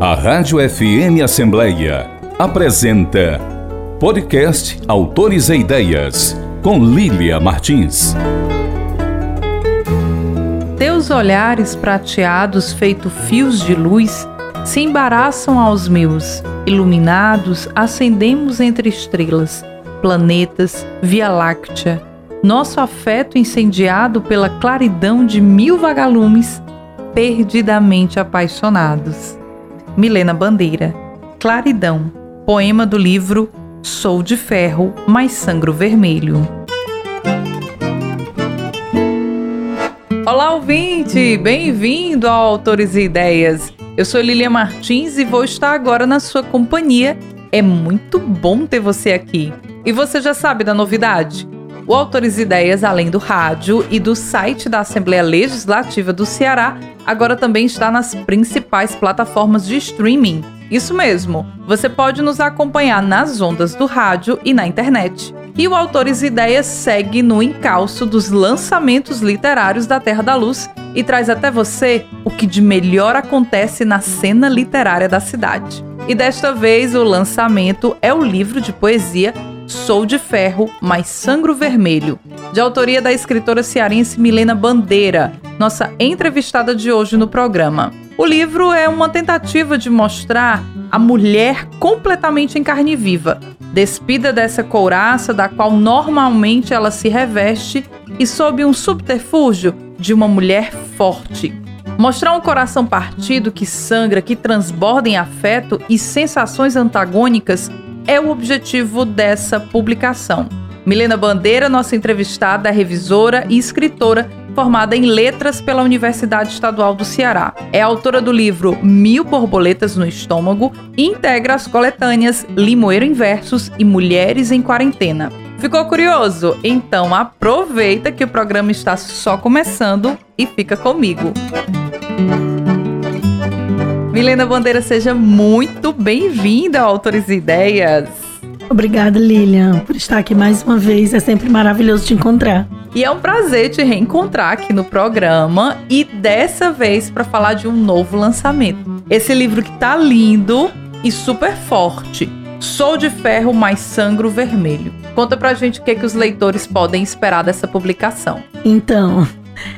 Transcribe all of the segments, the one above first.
A Rádio FM Assembleia apresenta Podcast Autores e Ideias, com Lília Martins. Teus olhares prateados, feito fios de luz, se embaraçam aos meus. Iluminados, ascendemos entre estrelas, planetas, Via Láctea. Nosso afeto incendiado pela claridão de mil vagalumes, perdidamente apaixonados. Milena Bandeira. Claridão. Poema do livro Sou de Ferro, mas Sangro Vermelho. Olá, ouvinte! Bem-vindo ao Autores e Ideias. Eu sou Lilia Martins e vou estar agora na sua companhia. É muito bom ter você aqui. E você já sabe da novidade? O Autores Ideias, além do rádio e do site da Assembleia Legislativa do Ceará, agora também está nas principais plataformas de streaming. Isso mesmo, você pode nos acompanhar nas ondas do rádio e na internet. E o Autores Ideias segue no encalço dos lançamentos literários da Terra da Luz e traz até você o que de melhor acontece na cena literária da cidade. E desta vez o lançamento é o livro de poesia Sou de Ferro, mas Sangro Vermelho, de autoria da escritora cearense Milena Bandeira, nossa entrevistada de hoje no programa. O livro é uma tentativa de mostrar a mulher completamente em carne viva, despida dessa couraça da qual normalmente ela se reveste e sob um subterfúgio de uma mulher forte. Mostrar um coração partido que sangra, que transborda em afeto e sensações antagônicas é o objetivo dessa publicação. Milena Bandeira, nossa entrevistada, é revisora e escritora formada em letras pela Universidade Estadual do Ceará. É autora do livro Mil Borboletas no Estômago e integra as coletâneas Limoeiro em Versos e Mulheres em Quarentena. Ficou curioso? Então aproveita que o programa está só começando e fica comigo. Milena Bandeira, seja muito bem-vinda ao Autores e Ideias. Obrigada, Lilian, por estar aqui mais uma vez. É sempre maravilhoso te encontrar. E é um prazer te reencontrar aqui no programa e dessa vez para falar de um novo lançamento. Esse livro que tá lindo e super forte. Sou de ferro, mas sangro vermelho. Conta pra gente o que, que os leitores podem esperar dessa publicação. Então,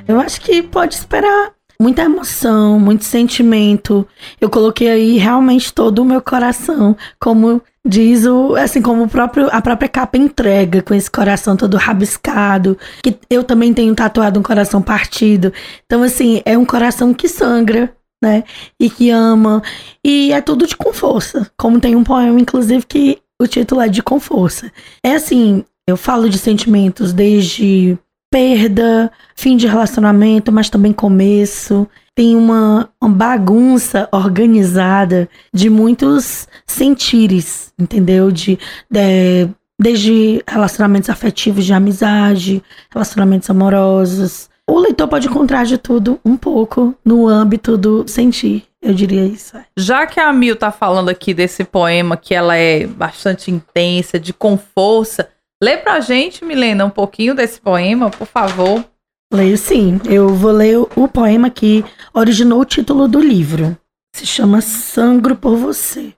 eu acho que pode esperar muita emoção, muito sentimento. Eu coloquei aí realmente todo o meu coração, como diz o, assim como o próprio a própria capa entrega com esse coração todo rabiscado, que eu também tenho tatuado um coração partido. Então assim, é um coração que sangra, né? E que ama e é tudo de com força. Como tem um poema inclusive que o título é de com força. É assim, eu falo de sentimentos desde perda, fim de relacionamento, mas também começo. Tem uma, uma bagunça organizada de muitos sentires, entendeu? De, de, desde relacionamentos afetivos de amizade, relacionamentos amorosos. O leitor pode encontrar de tudo um pouco no âmbito do sentir. Eu diria isso. É. Já que a Mil tá falando aqui desse poema que ela é bastante intensa, de com força, Lê pra gente, Milena, um pouquinho desse poema, por favor. Leio sim. Eu vou ler o poema que originou o título do livro. Se chama Sangro por Você.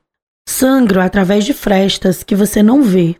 Sangro através de frestas que você não vê.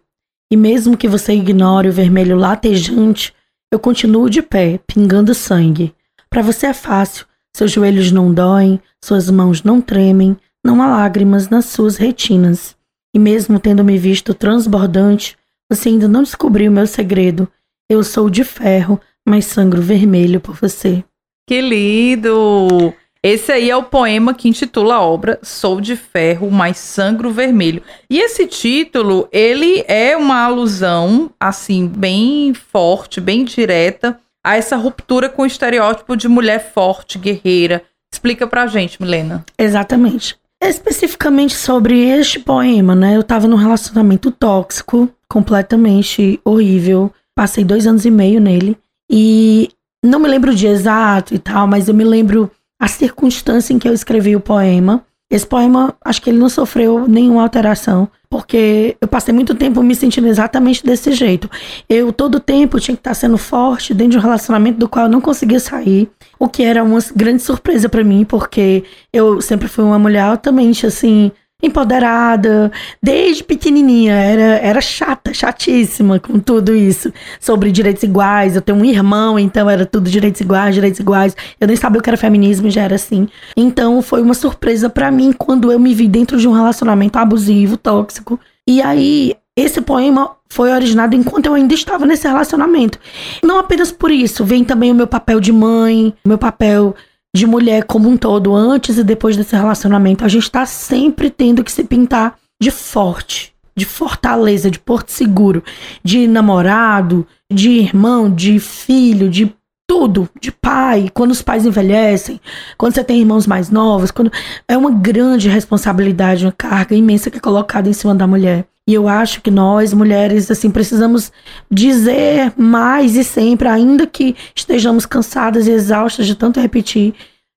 E mesmo que você ignore o vermelho latejante, eu continuo de pé, pingando sangue. Para você é fácil. Seus joelhos não doem, suas mãos não tremem, não há lágrimas nas suas retinas. E mesmo tendo me visto transbordante, você ainda não descobriu o meu segredo. Eu sou de ferro, mas sangro vermelho por você. Que lindo! Esse aí é o poema que intitula a obra Sou de Ferro, mas Sangro Vermelho. E esse título, ele é uma alusão, assim, bem forte, bem direta, a essa ruptura com o estereótipo de mulher forte, guerreira. Explica pra gente, Milena. Exatamente. Especificamente sobre este poema, né? Eu tava num relacionamento tóxico, completamente horrível. Passei dois anos e meio nele. E não me lembro o dia exato e tal, mas eu me lembro a circunstância em que eu escrevi o poema. Esse poema, acho que ele não sofreu nenhuma alteração porque eu passei muito tempo me sentindo exatamente desse jeito. Eu todo tempo tinha que estar sendo forte dentro de um relacionamento do qual eu não conseguia sair, o que era uma grande surpresa para mim, porque eu sempre fui uma mulher altamente assim empoderada, desde pequenininha, era, era chata, chatíssima com tudo isso, sobre direitos iguais, eu tenho um irmão, então era tudo direitos iguais, direitos iguais, eu nem sabia o que era feminismo, já era assim. Então foi uma surpresa para mim quando eu me vi dentro de um relacionamento abusivo, tóxico, e aí esse poema foi originado enquanto eu ainda estava nesse relacionamento. Não apenas por isso, vem também o meu papel de mãe, meu papel de mulher como um todo, antes e depois desse relacionamento, a gente tá sempre tendo que se pintar de forte, de fortaleza, de porto seguro, de namorado, de irmão, de filho, de tudo, de pai, quando os pais envelhecem, quando você tem irmãos mais novos, quando é uma grande responsabilidade, uma carga imensa que é colocada em cima da mulher. E eu acho que nós, mulheres, assim, precisamos dizer mais e sempre, ainda que estejamos cansadas e exaustas de tanto repetir,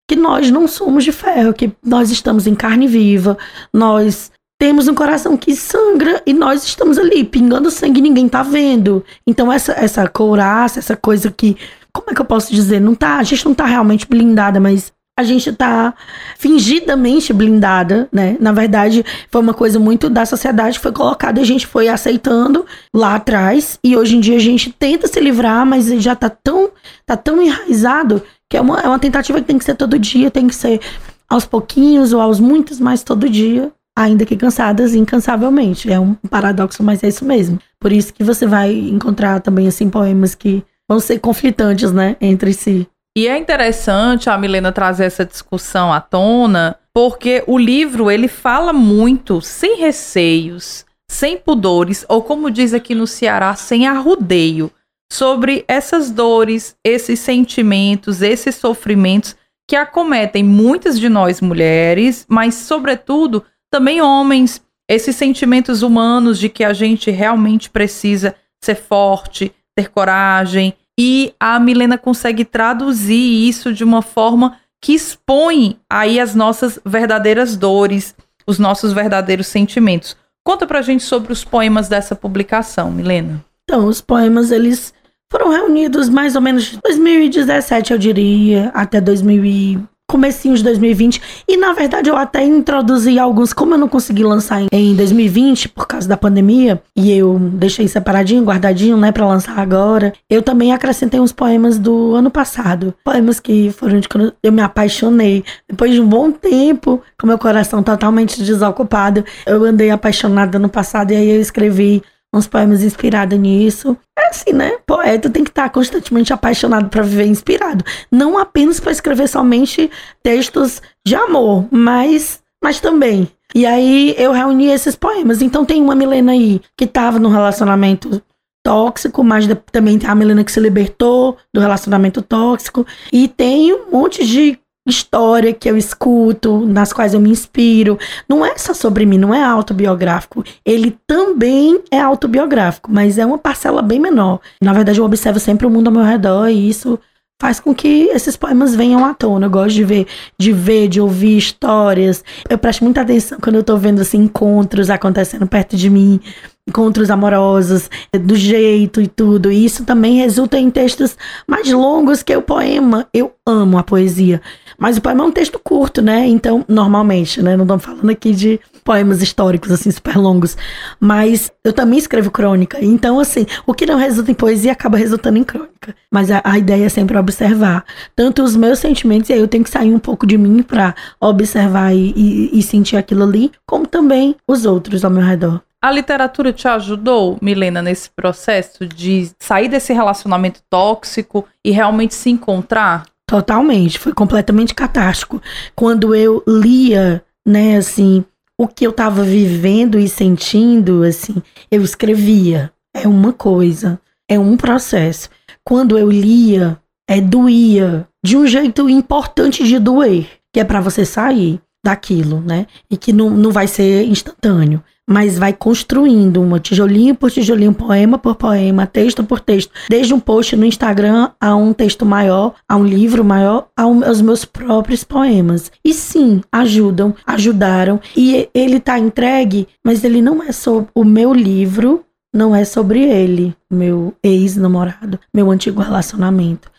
que nós não somos de ferro, que nós estamos em carne viva, nós temos um coração que sangra e nós estamos ali pingando sangue e ninguém tá vendo. Então essa essa couraça, essa coisa que, como é que eu posso dizer, não tá, a gente não tá realmente blindada, mas a gente tá fingidamente blindada, né? Na verdade, foi uma coisa muito da sociedade que foi colocada a gente foi aceitando lá atrás. E hoje em dia a gente tenta se livrar, mas já tá tão, tá tão enraizado que é uma, é uma tentativa que tem que ser todo dia, tem que ser aos pouquinhos ou aos muitos, mas todo dia, ainda que cansadas, incansavelmente. É um paradoxo, mas é isso mesmo. Por isso que você vai encontrar também, assim, poemas que vão ser conflitantes, né, entre si. E é interessante a Milena trazer essa discussão à tona, porque o livro ele fala muito sem receios, sem pudores, ou como diz aqui no Ceará, sem arrudeio, sobre essas dores, esses sentimentos, esses sofrimentos que acometem muitas de nós mulheres, mas sobretudo também homens, esses sentimentos humanos de que a gente realmente precisa ser forte, ter coragem, e a Milena consegue traduzir isso de uma forma que expõe aí as nossas verdadeiras dores, os nossos verdadeiros sentimentos. Conta pra gente sobre os poemas dessa publicação, Milena. Então, os poemas, eles foram reunidos mais ou menos de 2017, eu diria, até 2000 comecinho de 2020. E na verdade eu até introduzi alguns, como eu não consegui lançar em 2020 por causa da pandemia, e eu deixei separadinho, guardadinho, né, para lançar agora. Eu também acrescentei uns poemas do ano passado. Poemas que foram de quando eu me apaixonei. Depois de um bom tempo, com meu coração totalmente desocupado, eu andei apaixonada no passado e aí eu escrevi uns poemas inspirados nisso. É assim, né? Poeta tem que estar constantemente apaixonado para viver inspirado. Não apenas para escrever somente textos de amor, mas, mas também. E aí eu reuni esses poemas. Então tem uma Milena aí que estava num relacionamento tóxico, mas também tem a Milena que se libertou do relacionamento tóxico. E tem um monte de história que eu escuto, nas quais eu me inspiro. Não é só sobre mim, não é autobiográfico. Ele também é autobiográfico, mas é uma parcela bem menor. Na verdade, eu observo sempre o mundo ao meu redor e isso faz com que esses poemas venham à tona. Eu gosto de ver, de ver, de ouvir histórias. Eu presto muita atenção quando eu tô vendo assim encontros acontecendo perto de mim, encontros amorosos, do jeito e tudo. E isso também resulta em textos mais longos que o poema. Eu amo a poesia. Mas o poema é um texto curto, né? Então, normalmente, né? Não estamos falando aqui de poemas históricos, assim, super longos. Mas eu também escrevo crônica. Então, assim, o que não resulta em poesia acaba resultando em crônica. Mas a, a ideia é sempre observar tanto os meus sentimentos, e aí eu tenho que sair um pouco de mim para observar e, e, e sentir aquilo ali, como também os outros ao meu redor. A literatura te ajudou, Milena, nesse processo de sair desse relacionamento tóxico e realmente se encontrar? Totalmente, foi completamente catástrofe. Quando eu lia, né, assim, o que eu tava vivendo e sentindo, assim, eu escrevia. É uma coisa, é um processo. Quando eu lia, é doía de um jeito importante de doer, que é para você sair daquilo, né? E que não, não vai ser instantâneo mas vai construindo uma tijolinho por tijolinho, poema por poema, texto por texto, desde um post no Instagram a um texto maior, a um livro maior, aos meus próprios poemas. E sim, ajudam, ajudaram. E ele tá entregue, mas ele não é só o meu livro, não é sobre ele, meu ex-namorado, meu antigo relacionamento.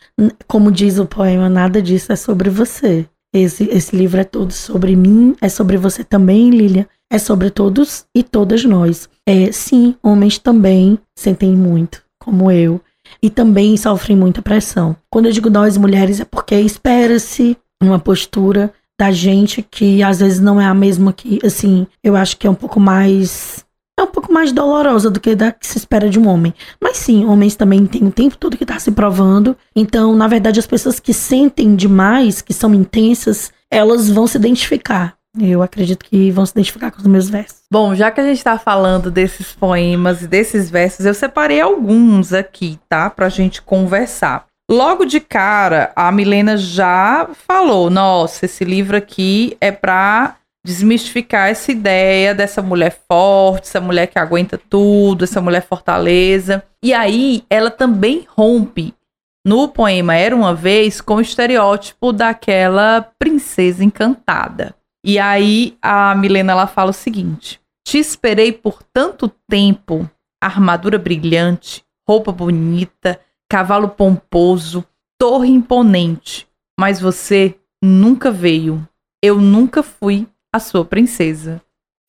Como diz o poema, nada disso é sobre você. Esse, esse livro é todo sobre mim, é sobre você também, Lilia é sobre todos e todas nós. É, sim, homens também sentem muito, como eu, e também sofrem muita pressão. Quando eu digo nós mulheres, é porque espera-se uma postura da gente que às vezes não é a mesma que, assim, eu acho que é um pouco mais é um pouco mais dolorosa do que da que se espera de um homem. Mas sim, homens também têm o tempo todo que tá se provando. Então, na verdade, as pessoas que sentem demais, que são intensas, elas vão se identificar. Eu acredito que vão se identificar com os meus versos. Bom, já que a gente está falando desses poemas e desses versos, eu separei alguns aqui, tá? Pra gente conversar. Logo de cara, a Milena já falou: nossa, esse livro aqui é pra desmistificar essa ideia dessa mulher forte, essa mulher que aguenta tudo, essa mulher fortaleza. E aí, ela também rompe no poema Era uma Vez com o estereótipo daquela princesa encantada. E aí a Milena ela fala o seguinte: Te esperei por tanto tempo, armadura brilhante, roupa bonita, cavalo pomposo, torre imponente, mas você nunca veio. Eu nunca fui a sua princesa.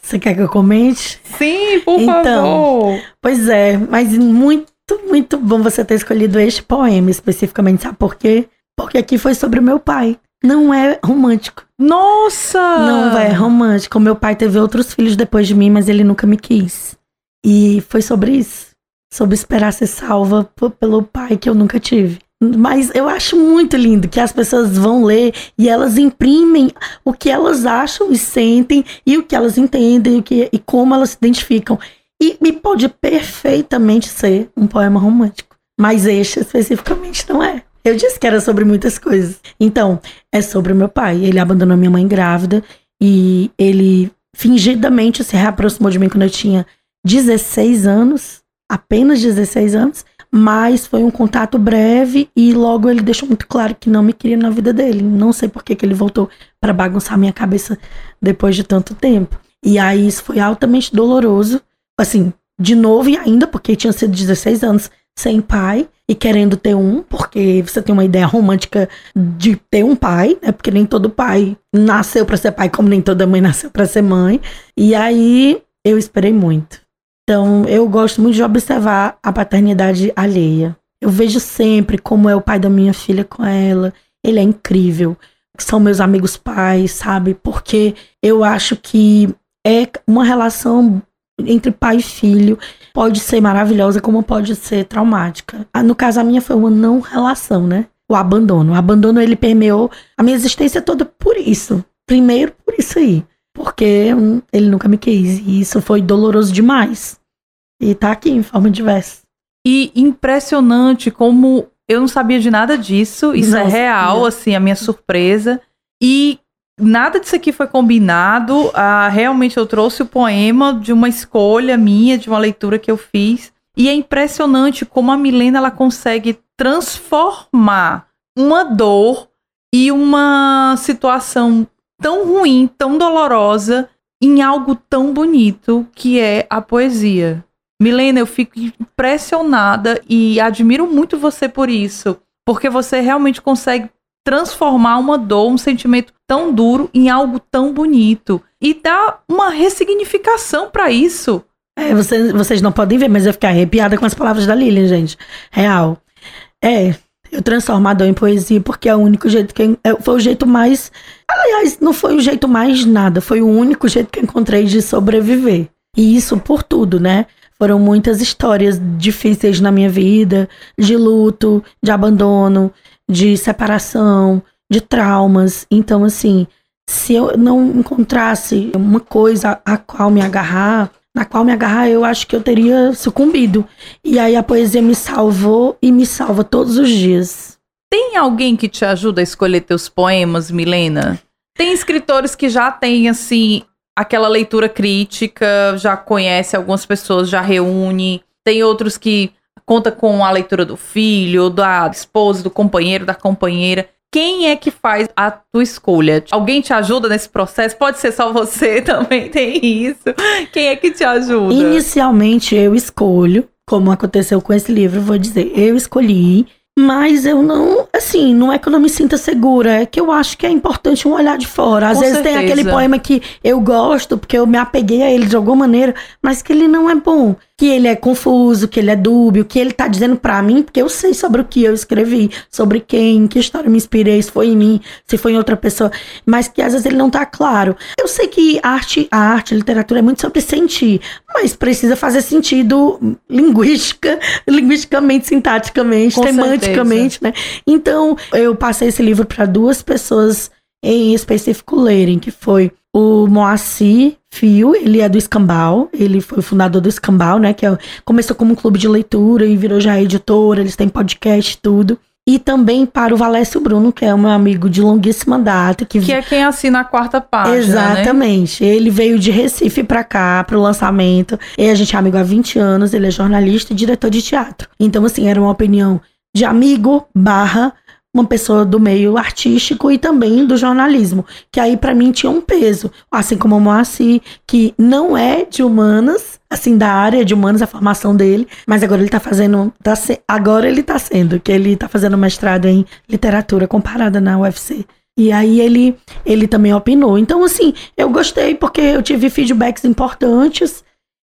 Você quer que eu comente? Sim, por então, favor. Pois é, mas muito, muito bom você ter escolhido este poema especificamente, sabe por quê? Porque aqui foi sobre o meu pai não é romântico. Nossa! Não é romântico. Meu pai teve outros filhos depois de mim, mas ele nunca me quis. E foi sobre isso. Sobre esperar ser salva pelo pai que eu nunca tive. Mas eu acho muito lindo que as pessoas vão ler e elas imprimem o que elas acham e sentem e o que elas entendem que, e como elas se identificam. E, e pode perfeitamente ser um poema romântico. Mas este especificamente não é. Eu disse que era sobre muitas coisas. Então, é sobre meu pai. Ele abandonou minha mãe grávida e ele fingidamente se reaproximou de mim quando eu tinha 16 anos, apenas 16 anos, mas foi um contato breve e logo ele deixou muito claro que não me queria na vida dele. Não sei por que, que ele voltou para bagunçar minha cabeça depois de tanto tempo. E aí isso foi altamente doloroso. Assim, de novo e ainda, porque tinha sido 16 anos sem pai e querendo ter um, porque você tem uma ideia romântica de ter um pai, né? Porque nem todo pai nasceu para ser pai, como nem toda mãe nasceu para ser mãe. E aí eu esperei muito. Então, eu gosto muito de observar a paternidade alheia. Eu vejo sempre como é o pai da minha filha com ela. Ele é incrível. São meus amigos pais, sabe? Porque eu acho que é uma relação entre pai e filho pode ser maravilhosa, como pode ser traumática. Ah, no caso, a minha foi uma não relação, né? O abandono. O abandono, ele permeou a minha existência toda por isso. Primeiro, por isso aí. Porque ele nunca me quis. E isso foi doloroso demais. E tá aqui em forma diversa. E impressionante como eu não sabia de nada disso. Isso é Nossa, é real, assim, a minha surpresa. E Nada disso aqui foi combinado. Ah, realmente eu trouxe o poema de uma escolha minha, de uma leitura que eu fiz. E é impressionante como a Milena ela consegue transformar uma dor e uma situação tão ruim, tão dolorosa, em algo tão bonito que é a poesia. Milena, eu fico impressionada e admiro muito você por isso, porque você realmente consegue transformar uma dor, um sentimento tão duro em algo tão bonito e dar uma ressignificação para isso. É, vocês, vocês não podem ver, mas eu fiquei arrepiada com as palavras da Lilian, gente. Real. É, eu transformo a dor em poesia porque é o único jeito que eu, é, foi o jeito mais, aliás, não foi o jeito mais nada, foi o único jeito que eu encontrei de sobreviver. E isso por tudo, né? Foram muitas histórias difíceis na minha vida, de luto, de abandono, de separação, de traumas. Então, assim, se eu não encontrasse uma coisa a qual me agarrar, na qual me agarrar, eu acho que eu teria sucumbido. E aí a poesia me salvou e me salva todos os dias. Tem alguém que te ajuda a escolher teus poemas, Milena? Tem escritores que já têm, assim, aquela leitura crítica, já conhece algumas pessoas, já reúne. Tem outros que conta com a leitura do filho, da esposa, do companheiro, da companheira. Quem é que faz a tua escolha? Alguém te ajuda nesse processo? Pode ser só você também, tem isso. Quem é que te ajuda? Inicialmente eu escolho, como aconteceu com esse livro, vou dizer, eu escolhi mas eu não, assim, não é que eu não me sinta segura, é que eu acho que é importante um olhar de fora. Às Com vezes certeza. tem aquele poema que eu gosto, porque eu me apeguei a ele de alguma maneira, mas que ele não é bom. Que ele é confuso, que ele é dúbio, que ele tá dizendo pra mim, porque eu sei sobre o que eu escrevi, sobre quem, que história me inspirei, se foi em mim, se foi em outra pessoa, mas que às vezes ele não tá claro. Eu sei que arte, a arte, a literatura é muito sobre sentir, mas precisa fazer sentido linguística, linguisticamente, sintaticamente, Com tematicamente, né? Então, eu passei esse livro para duas pessoas em específico lerem, que foi o Moacir Fio, ele é do Escambau, ele foi o fundador do Escambau, né? Que é, começou como um clube de leitura e virou já editora, eles têm podcast e tudo. E também para o Valécio Bruno, que é um meu amigo de longuíssima data, que, Que é quem assina a quarta página, né? Exatamente. Ele veio de Recife pra cá, pro lançamento. E a gente é amigo há 20 anos, ele é jornalista e diretor de teatro. Então, assim, era uma opinião de amigo barra uma pessoa do meio artístico e também do jornalismo, que aí pra mim tinha um peso, assim como o Moacir, que não é de humanas, assim da área de humanas a formação dele, mas agora ele tá fazendo, tá se- agora ele tá sendo, que ele tá fazendo mestrado em literatura comparada na UFC. E aí ele ele também opinou. Então assim, eu gostei porque eu tive feedbacks importantes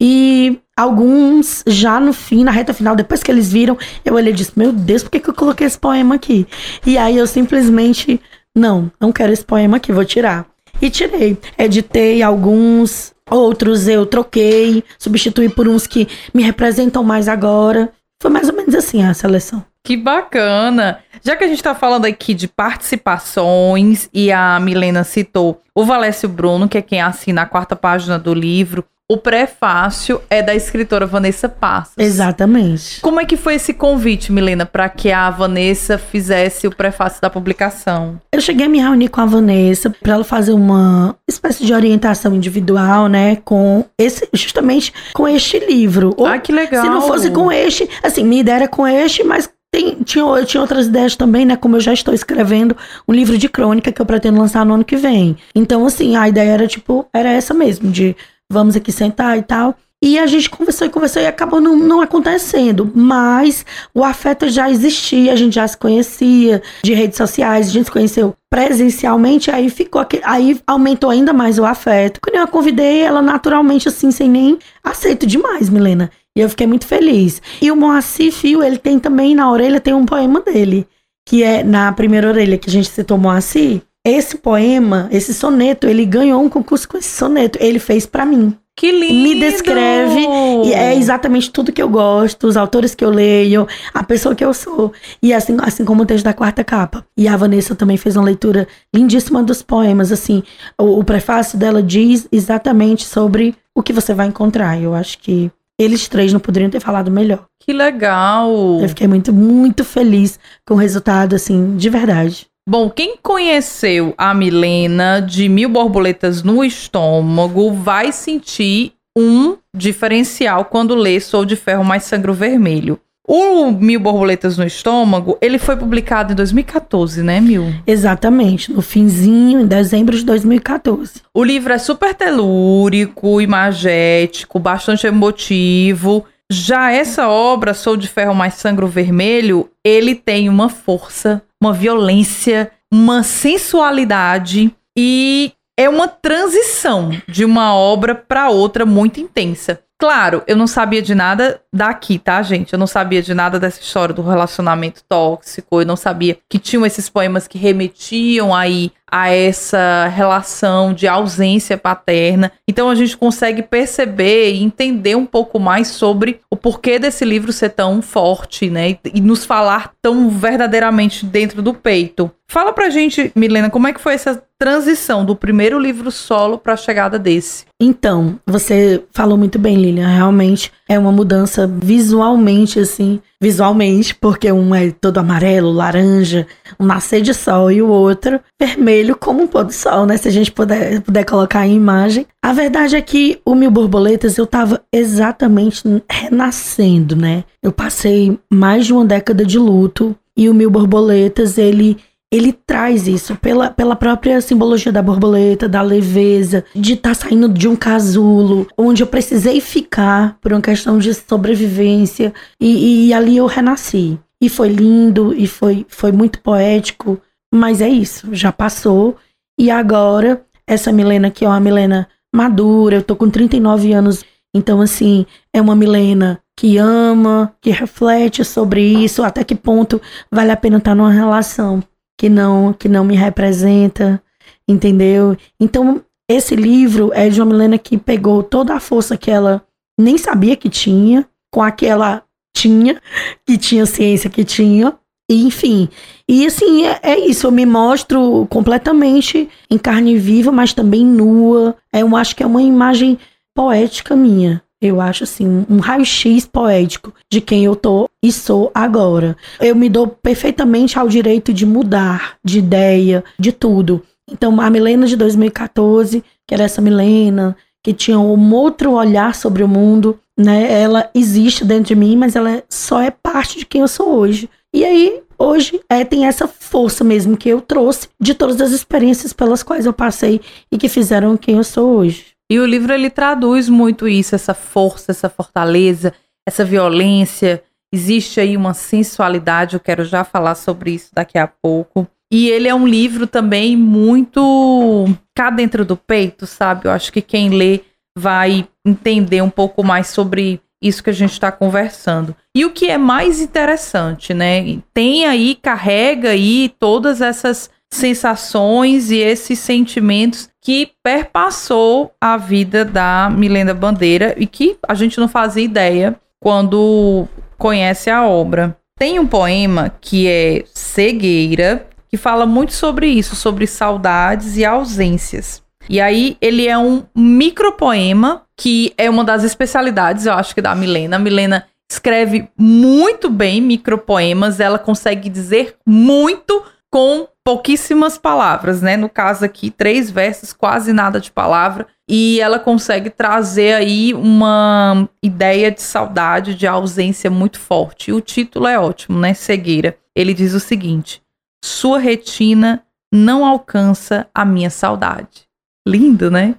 e alguns já no fim, na reta final, depois que eles viram, eu olhei e disse: Meu Deus, por que, que eu coloquei esse poema aqui? E aí eu simplesmente, não, não quero esse poema aqui, vou tirar. E tirei. Editei alguns, outros eu troquei, substituí por uns que me representam mais agora. Foi mais ou menos assim a seleção. Que bacana! Já que a gente tá falando aqui de participações e a Milena citou o Valécio Bruno, que é quem assina a quarta página do livro, o prefácio é da escritora Vanessa Passos. Exatamente. Como é que foi esse convite, Milena, para que a Vanessa fizesse o prefácio da publicação? Eu cheguei a me reunir com a Vanessa para ela fazer uma espécie de orientação individual, né, com esse justamente com este livro. Ou, ah, que legal! se não fosse com este, assim, minha ideia era com este, mas tem, tinha, eu tinha outras ideias também, né? Como eu já estou escrevendo um livro de crônica que eu pretendo lançar no ano que vem. Então, assim, a ideia era tipo, era essa mesmo, de vamos aqui sentar e tal. E a gente conversou e conversou e acabou não, não acontecendo. Mas o afeto já existia, a gente já se conhecia de redes sociais, a gente se conheceu presencialmente, aí ficou aí aumentou ainda mais o afeto. Quando eu a convidei, ela naturalmente, assim, sem nem aceito demais, Milena. E eu fiquei muito feliz. E o Moacir Fio, ele tem também na orelha, tem um poema dele, que é na primeira orelha que a gente citou Moacir. Esse poema, esse soneto, ele ganhou um concurso com esse soneto. Ele fez pra mim. Que lindo! Me descreve E é exatamente tudo que eu gosto, os autores que eu leio, a pessoa que eu sou. E assim, assim como o texto da quarta capa. E a Vanessa também fez uma leitura lindíssima dos poemas. Assim, o, o prefácio dela diz exatamente sobre o que você vai encontrar. Eu acho que eles três não poderiam ter falado melhor. Que legal! Eu fiquei muito, muito feliz com o resultado, assim, de verdade. Bom, quem conheceu a Milena de Mil Borboletas no Estômago vai sentir um diferencial quando lê Sou de Ferro Mais Sangro Vermelho. O Mil Borboletas no Estômago, ele foi publicado em 2014, né, Mil? Exatamente, no finzinho, em dezembro de 2014. O livro é super telúrico, imagético, bastante emotivo. Já essa obra, Sou de Ferro Mais Sangro Vermelho, ele tem uma força, uma violência, uma sensualidade e é uma transição de uma obra para outra muito intensa. Claro, eu não sabia de nada daqui, tá, gente? Eu não sabia de nada dessa história do relacionamento tóxico, eu não sabia que tinham esses poemas que remetiam aí a essa relação de ausência paterna. Então a gente consegue perceber e entender um pouco mais sobre o porquê desse livro ser tão forte, né? E nos falar tão verdadeiramente dentro do peito. Fala pra gente, Milena, como é que foi essa transição do primeiro livro solo para a chegada desse? Então, você falou muito bem, Lilian. Realmente é uma mudança visualmente, assim, visualmente, porque um é todo amarelo, laranja, um nascer de sol, e o outro vermelho como um pôr do sol, né? Se a gente puder, puder colocar em imagem. A verdade é que o Mil Borboletas eu tava exatamente renascendo, né? Eu passei mais de uma década de luto, e o Mil Borboletas, ele ele traz isso pela, pela própria simbologia da borboleta, da leveza, de estar tá saindo de um casulo, onde eu precisei ficar por uma questão de sobrevivência, e, e ali eu renasci. E foi lindo, e foi, foi muito poético, mas é isso, já passou, e agora, essa Milena aqui é uma Milena madura, eu tô com 39 anos, então assim, é uma Milena que ama, que reflete sobre isso, até que ponto vale a pena estar tá numa relação que não que não me representa, entendeu? Então, esse livro é de uma Milena que pegou toda a força que ela nem sabia que tinha, com a que ela tinha, que tinha ciência que tinha, enfim. E assim, é, é, isso, eu me mostro completamente em carne viva, mas também nua. É, eu acho que é uma imagem poética minha. Eu acho assim, um raio-x poético de quem eu tô e sou agora. Eu me dou perfeitamente ao direito de mudar de ideia, de tudo. Então, a Milena de 2014, que era essa Milena, que tinha um outro olhar sobre o mundo, né? Ela existe dentro de mim, mas ela só é parte de quem eu sou hoje. E aí, hoje, é, tem essa força mesmo que eu trouxe de todas as experiências pelas quais eu passei e que fizeram quem eu sou hoje. E o livro ele traduz muito isso, essa força, essa fortaleza, essa violência. Existe aí uma sensualidade, eu quero já falar sobre isso daqui a pouco. E ele é um livro também muito cá dentro do peito, sabe? Eu acho que quem lê vai entender um pouco mais sobre isso que a gente está conversando. E o que é mais interessante, né? Tem aí, carrega aí todas essas sensações e esses sentimentos que perpassou a vida da Milena Bandeira e que a gente não fazia ideia quando conhece a obra. Tem um poema que é Cegueira, que fala muito sobre isso, sobre saudades e ausências. E aí ele é um micropoema que é uma das especialidades, eu acho que da Milena. A Milena escreve muito bem micropoemas, ela consegue dizer muito com pouquíssimas palavras, né? No caso aqui, três versos, quase nada de palavra. E ela consegue trazer aí uma ideia de saudade, de ausência muito forte. E o título é ótimo, né? Cegueira. Ele diz o seguinte: Sua retina não alcança a minha saudade. Lindo, né?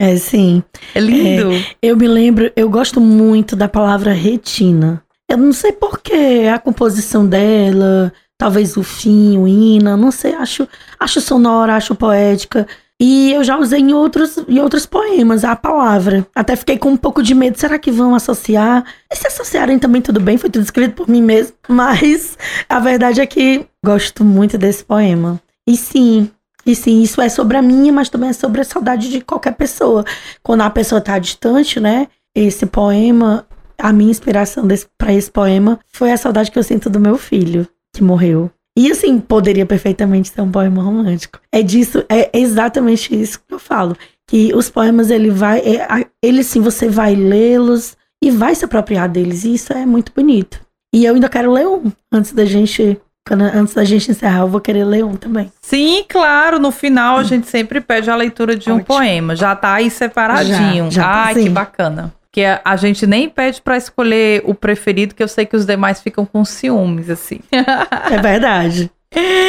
É, sim. É lindo. É, eu me lembro, eu gosto muito da palavra retina. Eu não sei porquê, a composição dela, talvez o fim, o ina, não sei, acho, acho sonora, acho poética. E eu já usei em outros, em outros poemas a palavra. Até fiquei com um pouco de medo. Será que vão associar? E se associarem também, tudo bem, foi tudo escrito por mim mesmo. Mas a verdade é que gosto muito desse poema. E sim, e sim, isso é sobre a minha, mas também é sobre a saudade de qualquer pessoa. Quando a pessoa tá distante, né? Esse poema, a minha inspiração para esse poema foi a saudade que eu sinto do meu filho que morreu. E assim, poderia perfeitamente ser um poema romântico. É disso, é exatamente isso que eu falo. Que os poemas, ele vai, é, ele sim, você vai lê-los e vai se apropriar deles. E isso é muito bonito. E eu ainda quero ler um, antes da gente quando, antes da gente encerrar, eu vou querer ler um também. Sim, claro. No final, a gente sempre pede a leitura de um poema. Já tá aí separadinho. Já, já tá Ai, tá, que bacana que a gente nem pede para escolher o preferido, que eu sei que os demais ficam com ciúmes, assim. é verdade.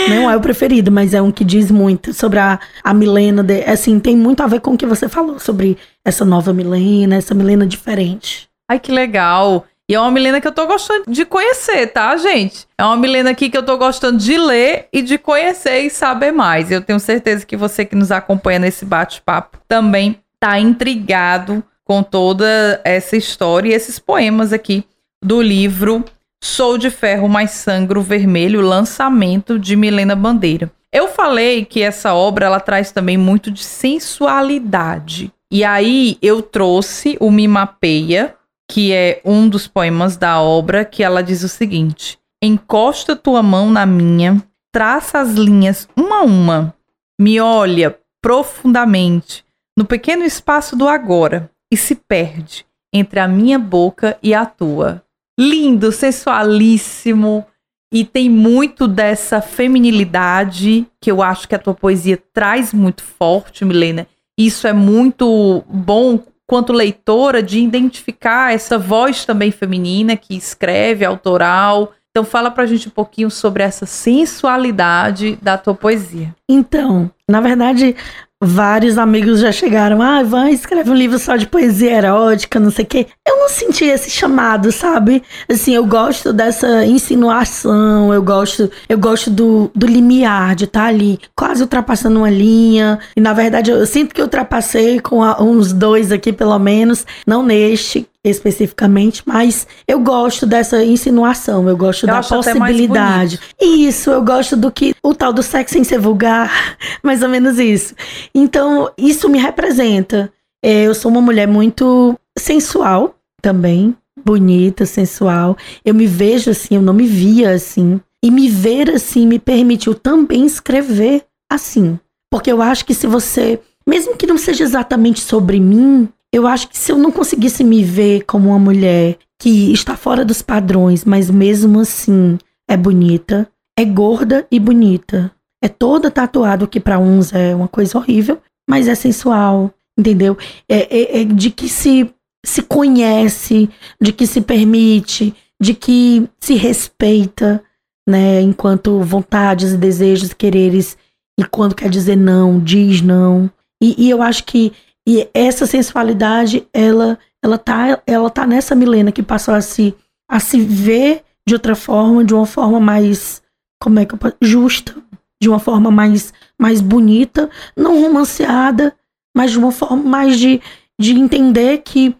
Não é o preferido, mas é um que diz muito sobre a, a Milena. De, assim, tem muito a ver com o que você falou sobre essa nova Milena, essa Milena diferente. Ai, que legal. E é uma Milena que eu tô gostando de conhecer, tá, gente? É uma Milena aqui que eu tô gostando de ler e de conhecer e saber mais. Eu tenho certeza que você que nos acompanha nesse bate-papo também tá intrigado com toda essa história e esses poemas aqui do livro Sou de Ferro Mais Sangro Vermelho, lançamento de Milena Bandeira. Eu falei que essa obra ela traz também muito de sensualidade. E aí eu trouxe o Me Mapeia, que é um dos poemas da obra, que ela diz o seguinte: Encosta tua mão na minha, traça as linhas uma a uma, me olha profundamente no pequeno espaço do agora e se perde entre a minha boca e a tua. Lindo, sensualíssimo e tem muito dessa feminilidade que eu acho que a tua poesia traz muito forte, Milena. Isso é muito bom quanto leitora de identificar essa voz também feminina que escreve, autoral. Então fala pra gente um pouquinho sobre essa sensualidade da tua poesia. Então, na verdade, vários amigos já chegaram, ah, vai, escreve um livro só de poesia erótica, não sei o quê. Eu não senti esse chamado, sabe? Assim, eu gosto dessa insinuação, eu gosto, eu gosto do, do limiar, de estar tá ali, quase ultrapassando uma linha. E na verdade, eu, eu sinto que ultrapassei com a, uns dois aqui, pelo menos, não neste, especificamente, mas eu gosto dessa insinuação, eu gosto eu da possibilidade. Isso, eu gosto do que o tal do sexo sem ser vulgar, mais ou menos isso. Então, isso me representa. É, eu sou uma mulher muito sensual também, bonita, sensual. Eu me vejo assim, eu não me via assim. E me ver assim me permitiu também escrever assim. Porque eu acho que se você, mesmo que não seja exatamente sobre mim, eu acho que se eu não conseguisse me ver como uma mulher que está fora dos padrões, mas mesmo assim é bonita, é gorda e bonita, é toda tatuada, que para uns é uma coisa horrível, mas é sensual, entendeu? É, é, é de que se se conhece, de que se permite, de que se respeita, né, enquanto vontades desejos, quereres, e quando quer dizer não, diz não. E, e eu acho que e essa sensualidade, ela, ela, tá, ela tá nessa Milena que passou a se, a se ver de outra forma, de uma forma mais, como é que eu posso, justa, de uma forma mais, mais bonita, não romanceada, mas de uma forma mais de, de entender que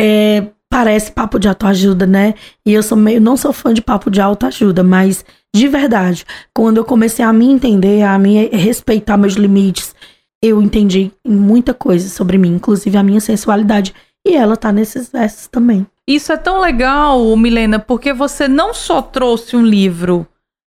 é, parece papo de autoajuda, né? E eu sou meio, não sou fã de papo de autoajuda, mas de verdade, quando eu comecei a me entender, a me respeitar meus limites eu entendi muita coisa sobre mim, inclusive a minha sensualidade. E ela tá nesses versos também. Isso é tão legal, Milena, porque você não só trouxe um livro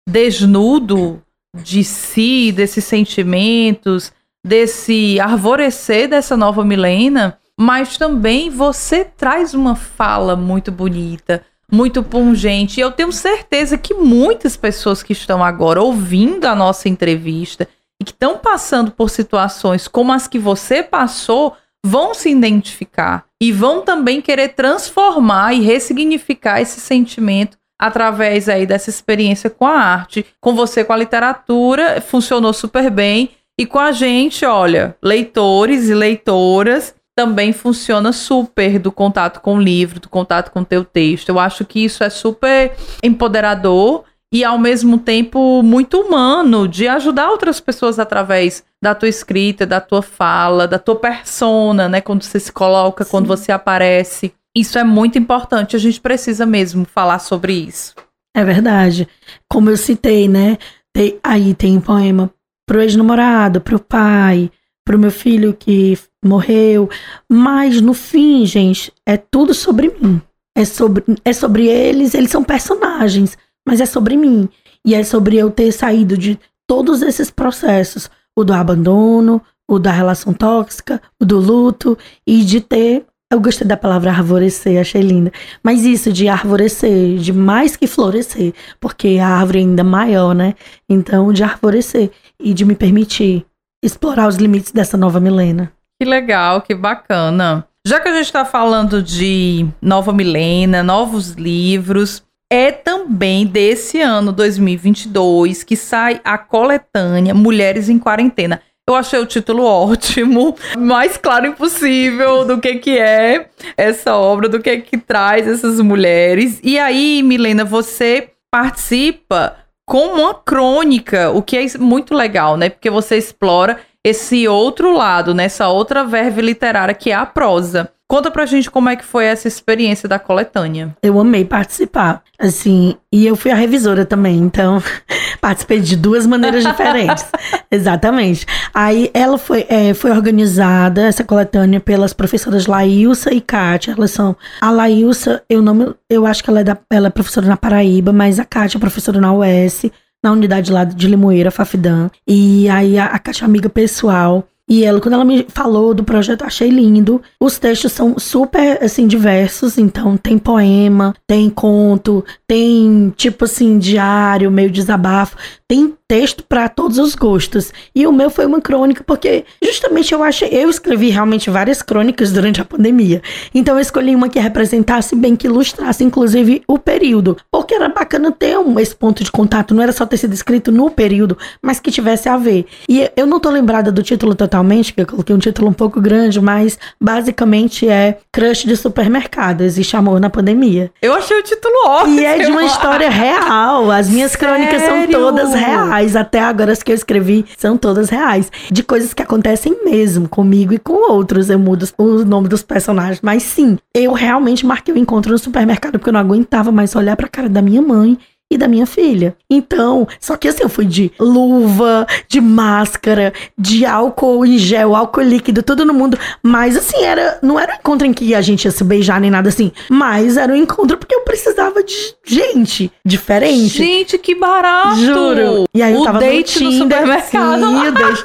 desnudo de si, desses sentimentos, desse arvorecer dessa nova Milena, mas também você traz uma fala muito bonita, muito pungente. E eu tenho certeza que muitas pessoas que estão agora ouvindo a nossa entrevista e que estão passando por situações como as que você passou vão se identificar e vão também querer transformar e ressignificar esse sentimento através aí dessa experiência com a arte. Com você com a literatura funcionou super bem e com a gente, olha, leitores e leitoras também funciona super do contato com o livro, do contato com o teu texto. Eu acho que isso é super empoderador e ao mesmo tempo muito humano de ajudar outras pessoas através da tua escrita, da tua fala, da tua persona, né, quando você se coloca, Sim. quando você aparece. Isso é muito importante, a gente precisa mesmo falar sobre isso. É verdade. Como eu citei, né? Tem, aí tem um poema pro ex-namorado, pro pai, pro meu filho que morreu. Mas no fim, gente, é tudo sobre mim. É sobre, é sobre eles, eles são personagens mas é sobre mim. E é sobre eu ter saído de todos esses processos: o do abandono, o da relação tóxica, o do luto, e de ter. Eu gostei da palavra arvorecer, achei linda. Mas isso de arvorecer, de mais que florescer, porque a árvore é ainda maior, né? Então, de arvorecer e de me permitir explorar os limites dessa nova Milena. Que legal, que bacana. Já que a gente está falando de nova Milena, novos livros, é também desse ano 2022 que sai a coletânea Mulheres em Quarentena. Eu achei o título ótimo, mais claro impossível do que que é essa obra, do que que traz essas mulheres. E aí, Milena, você participa com uma crônica, o que é muito legal, né? Porque você explora esse outro lado, nessa outra verve literária que é a prosa. Conta pra gente como é que foi essa experiência da coletânea. Eu amei participar, assim, e eu fui a revisora também, então participei de duas maneiras diferentes. Exatamente. Aí ela foi, é, foi organizada, essa coletânea, pelas professoras Laílsa e Kátia. Elas são. A Laílsa, eu não eu acho que ela é, da, ela é professora na Paraíba, mas a Kátia é professora na UES, na unidade lá de Limoeira, Fafidã. E aí a, a Kátia é amiga pessoal. E ela, quando ela me falou do projeto, achei lindo. Os textos são super, assim, diversos. Então, tem poema, tem conto, tem, tipo assim, diário, meio desabafo. Tem texto para todos os gostos. E o meu foi uma crônica, porque justamente eu acho, eu escrevi realmente várias crônicas durante a pandemia. Então eu escolhi uma que representasse bem, que ilustrasse, inclusive, o período. Porque era bacana ter um, esse ponto de contato, não era só ter sido escrito no período, mas que tivesse a ver. E eu não tô lembrada do título totalmente, que eu coloquei um título um pouco grande, mas basicamente é Crush de Supermercado. Existe amor na pandemia. Eu achei o título ótimo. E é de uma história real. As minhas Sério? crônicas são todas reais. Até agora as que eu escrevi são todas reais. De coisas que acontecem mesmo comigo e com outros. Eu mudo o nome dos personagens. Mas sim, eu realmente marquei o encontro no supermercado porque eu não aguentava mais olhar pra cara da minha mãe e da minha filha. Então, só que assim, eu fui de luva, de máscara, de álcool em gel, álcool líquido, tudo no mundo. Mas assim, era, não era um encontro em que a gente ia se beijar nem nada assim. Mas era um encontro porque eu precisava de gente diferente. Gente, que barato! Juro. E aí eu o tava date no, Tinder, no supermercado. Sim, o date,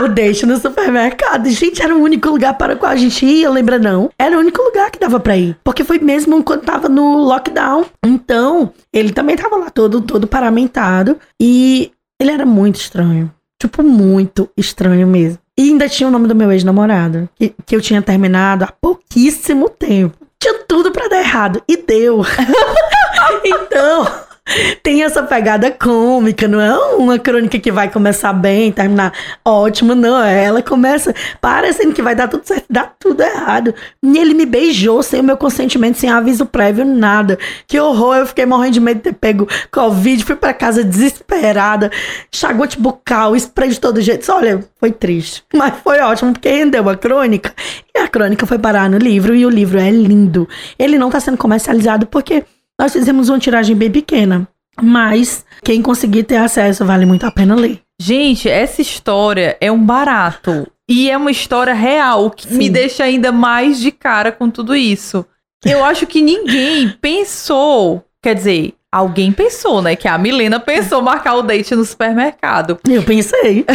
o date no supermercado. Gente, era o único lugar para o qual a gente ia, lembra não? Era o único lugar que dava pra ir. Porque foi mesmo quando tava no lockdown. Então, ele também tava lá todo, todo paramentado. E ele era muito estranho. Tipo, muito estranho mesmo. E ainda tinha o nome do meu ex-namorado, que, que eu tinha terminado há pouquíssimo tempo. Tinha tudo para dar errado. E deu. então, tem essa pegada cômica, não é uma crônica que vai começar bem, terminar ótimo, não. Ela começa parecendo que vai dar tudo certo, dá tudo errado. E ele me beijou sem o meu consentimento, sem aviso prévio, nada. Que horror, eu fiquei morrendo de medo de ter pego Covid, fui para casa desesperada, chagote bucal, spray de todo jeito. Olha, foi triste, mas foi ótimo porque rendeu a crônica. E a crônica foi parar no livro e o livro é lindo. Ele não tá sendo comercializado porque nós fizemos uma tiragem bem pequena, mas quem conseguir ter acesso vale muito a pena ler. Gente, essa história é um barato. E é uma história real que Sim. me deixa ainda mais de cara com tudo isso. Eu acho que ninguém pensou. Quer dizer, alguém pensou, né? Que a Milena pensou marcar o date no supermercado. Eu pensei.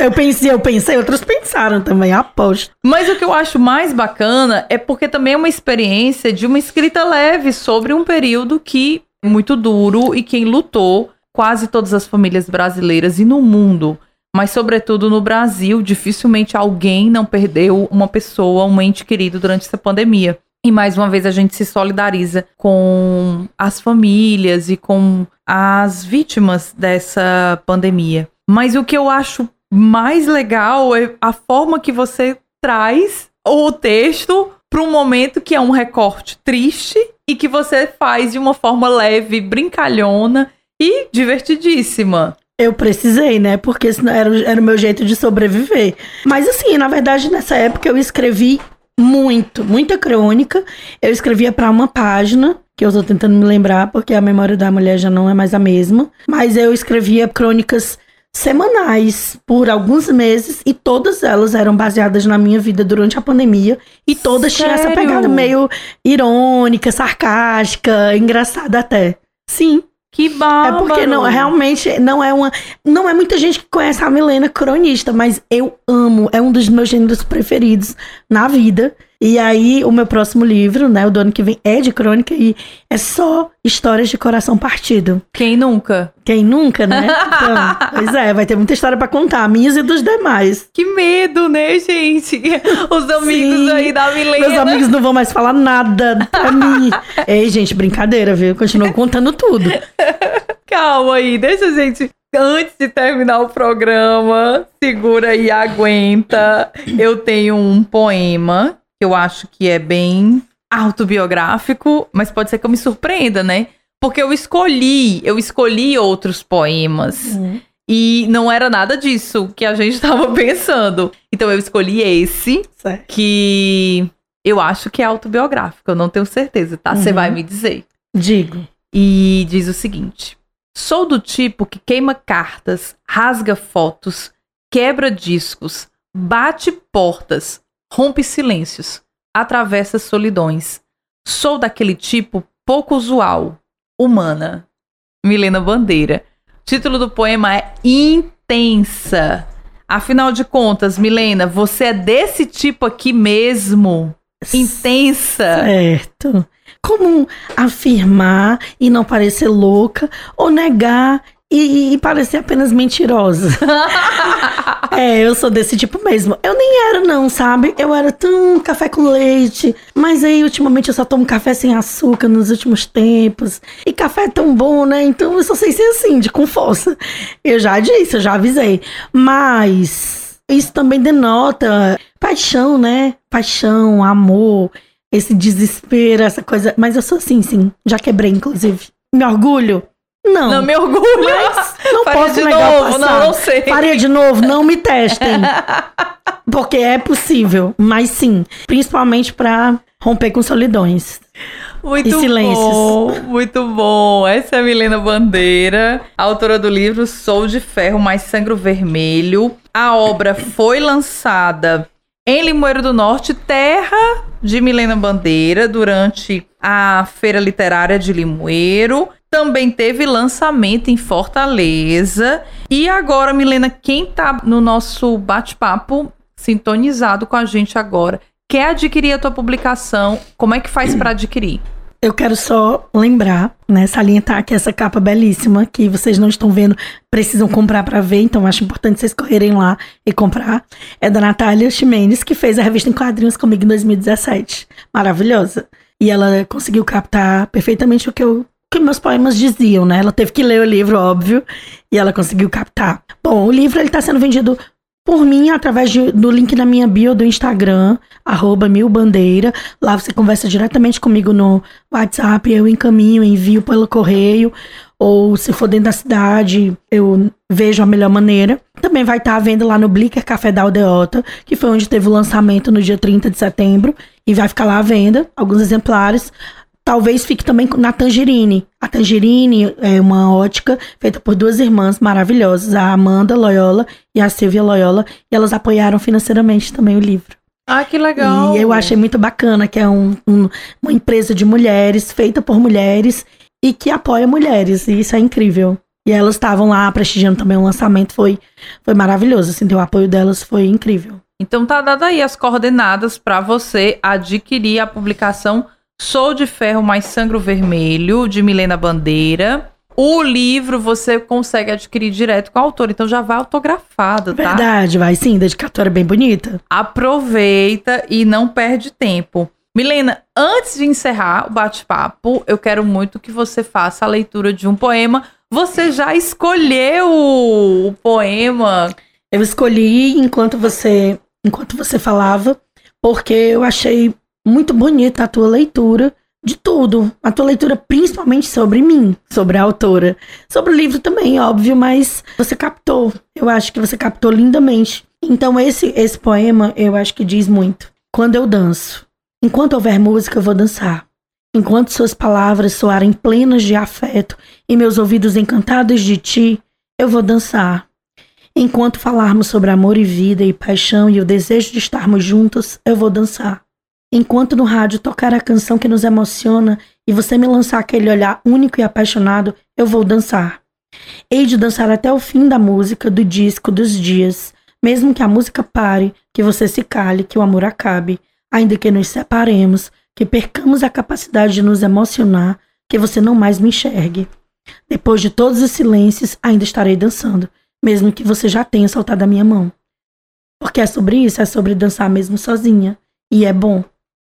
eu pensei, eu pensei, outros pensaram também, aposto. Mas o que eu acho mais bacana é porque também é uma experiência de uma escrita leve sobre um período que é muito duro e quem lutou quase todas as famílias brasileiras e no mundo, mas sobretudo no Brasil, dificilmente alguém não perdeu uma pessoa, um ente querido durante essa pandemia. E mais uma vez a gente se solidariza com as famílias e com as vítimas dessa pandemia. Mas o que eu acho mais legal é a forma que você traz o texto para um momento que é um recorte triste e que você faz de uma forma leve, brincalhona e divertidíssima. Eu precisei, né? Porque era, era o meu jeito de sobreviver. Mas assim, na verdade, nessa época eu escrevi muito, muita crônica. Eu escrevia para uma página, que eu tô tentando me lembrar, porque a memória da mulher já não é mais a mesma. Mas eu escrevia crônicas semanais por alguns meses e todas elas eram baseadas na minha vida durante a pandemia e todas Sério? tinham essa pegada meio irônica, sarcástica, engraçada até. Sim. Que bárbaro. É porque não, realmente não é uma. Não é muita gente que conhece a Milena cronista, mas eu amo. É um dos meus gêneros preferidos na vida. E aí, o meu próximo livro, né, o do ano que vem, é de crônica e é só histórias de coração partido. Quem nunca? Quem nunca, né? Então, pois é, vai ter muita história para contar, minhas e dos demais. Que medo, né, gente? Os amigos Sim, aí da Milena. Meus amigos não vão mais falar nada pra mim. Ei, gente, brincadeira, viu? Continuo contando tudo. Calma aí, deixa a gente antes de terminar o programa, segura e aguenta. Eu tenho um poema que eu acho que é bem autobiográfico, mas pode ser que eu me surpreenda, né? Porque eu escolhi, eu escolhi outros poemas. Uhum. E não era nada disso que a gente estava pensando. Então eu escolhi esse, certo. que eu acho que é autobiográfico. Eu não tenho certeza, tá? Você uhum. vai me dizer. Digo. E diz o seguinte: Sou do tipo que queima cartas, rasga fotos, quebra discos, bate portas, rompe silêncios, atravessa solidões. Sou daquele tipo pouco usual, humana. Milena Bandeira. Título do poema é Intensa. Afinal de contas, Milena, você é desse tipo aqui mesmo? Intensa? Certo. Como afirmar e não parecer louca ou negar e, e parecer apenas mentirosa. é, eu sou desse tipo mesmo. Eu nem era, não, sabe? Eu era tão café com leite. Mas aí, ultimamente, eu só tomo café sem açúcar nos últimos tempos. E café é tão bom, né? Então eu só sei ser assim, de com força. Eu já disse, eu já avisei. Mas isso também denota paixão, né? Paixão, amor, esse desespero, essa coisa. Mas eu sou assim, sim. Já quebrei, inclusive. Me orgulho não. Não me orgulho. Mas não Faria posso de negar novo, não, não sei. Faria de novo, não me testem. Porque é possível, mas sim, principalmente para romper com solidões. Muito e silêncios. bom, muito bom. Essa é a Milena Bandeira, autora do livro Sou de Ferro mais Sangro Vermelho. A obra foi lançada em Limoeiro do Norte, terra de Milena Bandeira, durante a Feira Literária de Limoeiro. Também teve lançamento em Fortaleza. E agora, Milena, quem tá no nosso bate-papo sintonizado com a gente agora, quer adquirir a tua publicação, como é que faz para adquirir? Eu quero só lembrar, né, salientar que essa capa belíssima que vocês não estão vendo, precisam comprar para ver, então acho importante vocês correrem lá e comprar. É da Natália Ximenes, que fez a revista em quadrinhos comigo em 2017. Maravilhosa. E ela conseguiu captar perfeitamente o que eu que meus poemas diziam, né? Ela teve que ler o livro, óbvio, e ela conseguiu captar. Bom, o livro ele está sendo vendido por mim através de, do link na minha bio do Instagram, arroba milbandeira. Lá você conversa diretamente comigo no WhatsApp, eu encaminho, envio pelo correio, ou se for dentro da cidade, eu vejo a melhor maneira. Também vai estar tá à venda lá no Blicker Café da Aldeota, que foi onde teve o lançamento no dia 30 de setembro, e vai ficar lá à venda, alguns exemplares. Talvez fique também na Tangerine. A Tangerine é uma ótica feita por duas irmãs maravilhosas, a Amanda Loyola e a Silvia Loyola, e elas apoiaram financeiramente também o livro. Ah, que legal! E eu achei muito bacana que é um, um, uma empresa de mulheres, feita por mulheres e que apoia mulheres, e isso é incrível. E elas estavam lá prestigiando também o lançamento, foi, foi maravilhoso, assim, o apoio delas foi incrível. Então tá dado aí as coordenadas para você adquirir a publicação Sou de Ferro mais Sangro Vermelho, de Milena Bandeira. O livro você consegue adquirir direto com a autora, então já vai autografado, tá? Verdade, vai sim, dedicatória bem bonita. Aproveita e não perde tempo. Milena, antes de encerrar o bate-papo, eu quero muito que você faça a leitura de um poema. Você já escolheu o poema? Eu escolhi enquanto você, enquanto você falava, porque eu achei muito bonita a tua leitura de tudo. A tua leitura principalmente sobre mim, sobre a autora. Sobre o livro também, óbvio, mas você captou. Eu acho que você captou lindamente. Então esse esse poema, eu acho que diz muito. Quando eu danço, enquanto houver música, eu vou dançar. Enquanto suas palavras soarem plenas de afeto e meus ouvidos encantados de ti, eu vou dançar. Enquanto falarmos sobre amor e vida e paixão e o desejo de estarmos juntos, eu vou dançar. Enquanto no rádio tocar a canção que nos emociona e você me lançar aquele olhar único e apaixonado, eu vou dançar. Hei de dançar até o fim da música, do disco, dos dias. Mesmo que a música pare, que você se cale, que o amor acabe, ainda que nos separemos, que percamos a capacidade de nos emocionar, que você não mais me enxergue. Depois de todos os silêncios, ainda estarei dançando, mesmo que você já tenha soltado a minha mão. Porque é sobre isso, é sobre dançar mesmo sozinha. E é bom.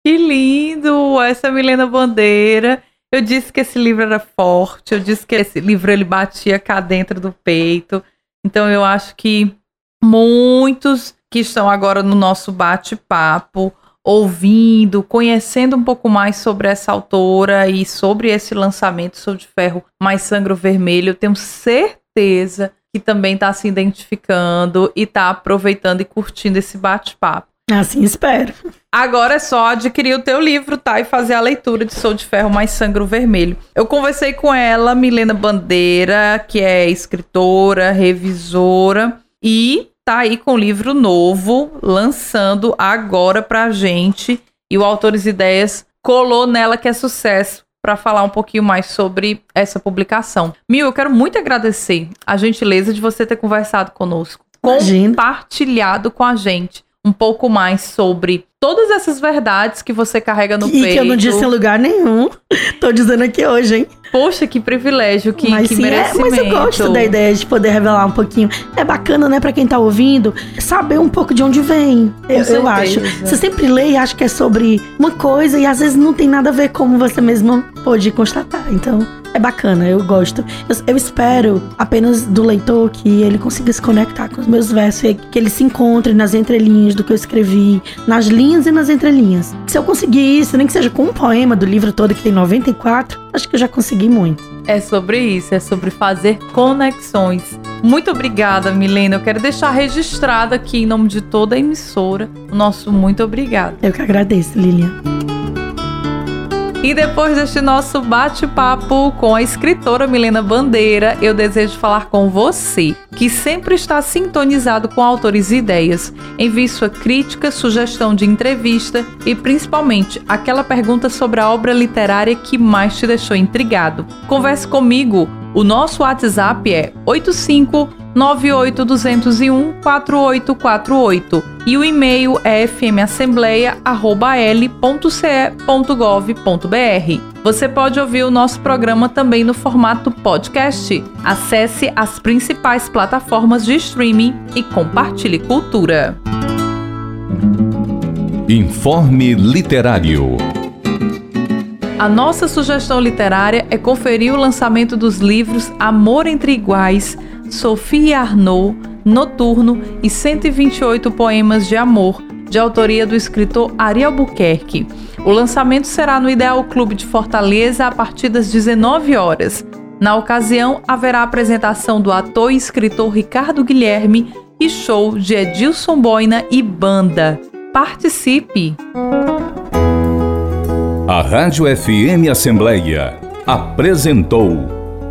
Que lindo! Essa é Milena Bandeira. Eu disse que esse livro era forte, eu disse que esse livro ele batia cá dentro do peito. Então eu acho que muitos que estão agora no nosso bate-papo, ouvindo, conhecendo um pouco mais sobre essa autora e sobre esse lançamento Sou de Ferro mais Sangro Vermelho, eu tenho certeza que também está se identificando e está aproveitando e curtindo esse bate-papo. Assim espero. Agora é só adquirir o teu livro, tá? E fazer a leitura de Sou de Ferro mais Sangro Vermelho. Eu conversei com ela, Milena Bandeira, que é escritora, revisora e tá aí com o livro novo, lançando agora pra gente. E o Autores Ideias colou nela que é sucesso para falar um pouquinho mais sobre essa publicação. Mil, eu quero muito agradecer a gentileza de você ter conversado conosco. Imagina. compartilhado com a gente um pouco mais sobre todas essessas verdades que você carrega no E peito. que eu não disse em lugar nenhum. Tô dizendo aqui hoje, hein? Poxa, que privilégio, que, mas que sim, é, merecimento. mas eu gosto da ideia de poder revelar um pouquinho. É bacana, né, pra quem tá ouvindo, saber um pouco de onde vem. Eu, eu acho. Você sempre lê e acha que é sobre uma coisa e às vezes não tem nada a ver como você mesmo pôde constatar. Então, é bacana, eu gosto. Eu, eu espero apenas do leitor que ele consiga se conectar com os meus versos, e que ele se encontre nas entrelinhas do que eu escrevi, nas linhas e nas entrelinhas. Se eu conseguir isso, nem que seja com um poema do livro todo que tem 94, acho que eu já consegui muito. É sobre isso, é sobre fazer conexões. Muito obrigada, Milena. Eu quero deixar registrado aqui em nome de toda a emissora o nosso muito obrigado. Eu que agradeço, Lilian. E depois deste nosso bate-papo com a escritora Milena Bandeira, eu desejo falar com você, que sempre está sintonizado com autores e ideias. Envie sua crítica, sugestão de entrevista e principalmente aquela pergunta sobre a obra literária que mais te deixou intrigado. Converse comigo. O nosso WhatsApp é 85982014848 e o e-mail é fmassembleia@l.ce.gov.br. Você pode ouvir o nosso programa também no formato podcast. Acesse as principais plataformas de streaming e compartilhe cultura. Informe Literário. A nossa sugestão literária é conferir o lançamento dos livros Amor entre Iguais, Sophie Arnaud, Noturno e 128 Poemas de Amor, de autoria do escritor Ari Albuquerque. O lançamento será no Ideal Clube de Fortaleza a partir das 19 horas. Na ocasião, haverá apresentação do ator e escritor Ricardo Guilherme e show de Edilson Boina e banda. Participe! A Rádio FM Assembleia apresentou